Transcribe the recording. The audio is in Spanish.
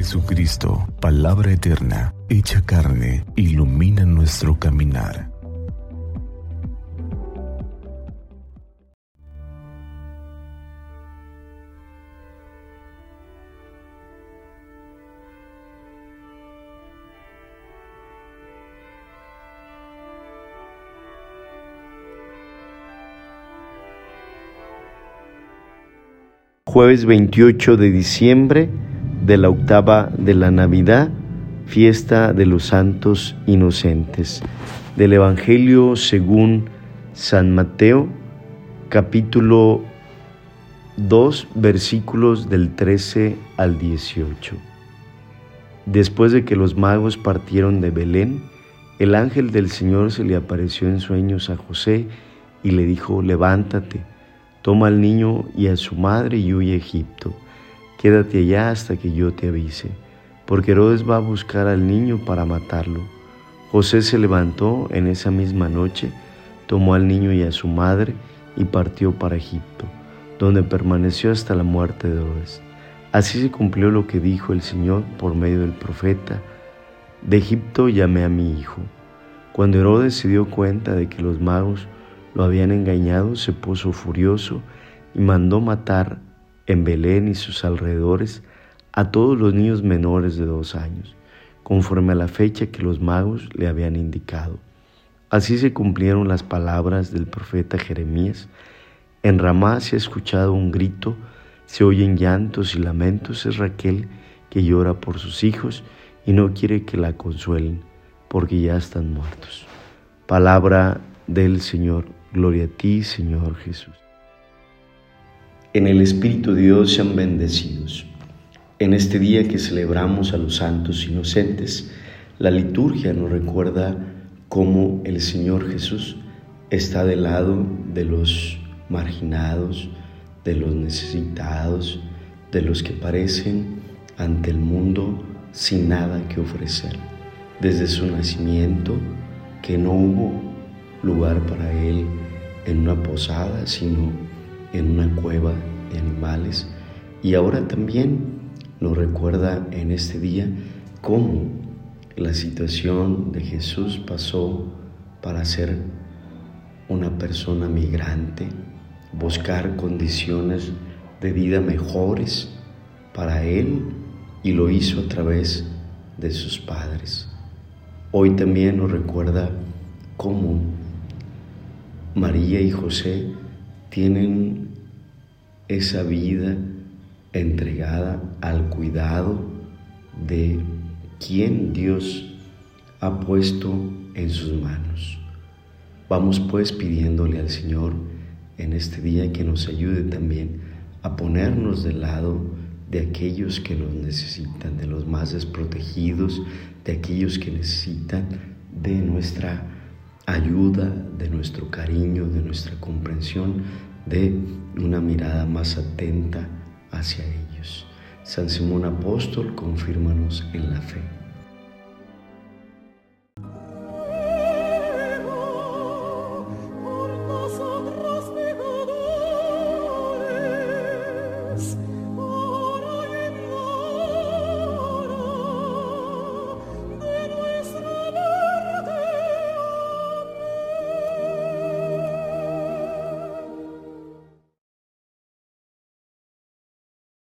Jesucristo, palabra eterna, hecha carne, ilumina nuestro caminar. Jueves 28 de diciembre de la octava de la Navidad, fiesta de los santos inocentes. Del Evangelio según San Mateo, capítulo 2, versículos del 13 al 18. Después de que los magos partieron de Belén, el ángel del Señor se le apareció en sueños a José y le dijo, levántate, toma al niño y a su madre y huye a Egipto quédate allá hasta que yo te avise, porque Herodes va a buscar al niño para matarlo. José se levantó en esa misma noche, tomó al niño y a su madre y partió para Egipto, donde permaneció hasta la muerte de Herodes. Así se cumplió lo que dijo el Señor por medio del profeta, de Egipto llamé a mi hijo. Cuando Herodes se dio cuenta de que los magos lo habían engañado, se puso furioso y mandó matar en Belén y sus alrededores a todos los niños menores de dos años, conforme a la fecha que los magos le habían indicado. Así se cumplieron las palabras del profeta Jeremías. En Ramá se ha escuchado un grito, se oyen llantos y lamentos. Es Raquel que llora por sus hijos y no quiere que la consuelen, porque ya están muertos. Palabra del Señor. Gloria a ti, Señor Jesús en el Espíritu de Dios sean bendecidos. En este día que celebramos a los santos inocentes, la liturgia nos recuerda cómo el Señor Jesús está del lado de los marginados, de los necesitados, de los que parecen ante el mundo sin nada que ofrecer. Desde su nacimiento, que no hubo lugar para él en una posada, sino en una cueva de animales y ahora también nos recuerda en este día cómo la situación de Jesús pasó para ser una persona migrante, buscar condiciones de vida mejores para Él y lo hizo a través de sus padres. Hoy también nos recuerda cómo María y José tienen esa vida entregada al cuidado de quien Dios ha puesto en sus manos. Vamos pues pidiéndole al Señor en este día que nos ayude también a ponernos del lado de aquellos que nos necesitan, de los más desprotegidos, de aquellos que necesitan de nuestra ayuda, de nuestro cariño, de nuestra comprensión, de una mirada más atenta hacia ellos. San Simón Apóstol, confírmanos en la fe.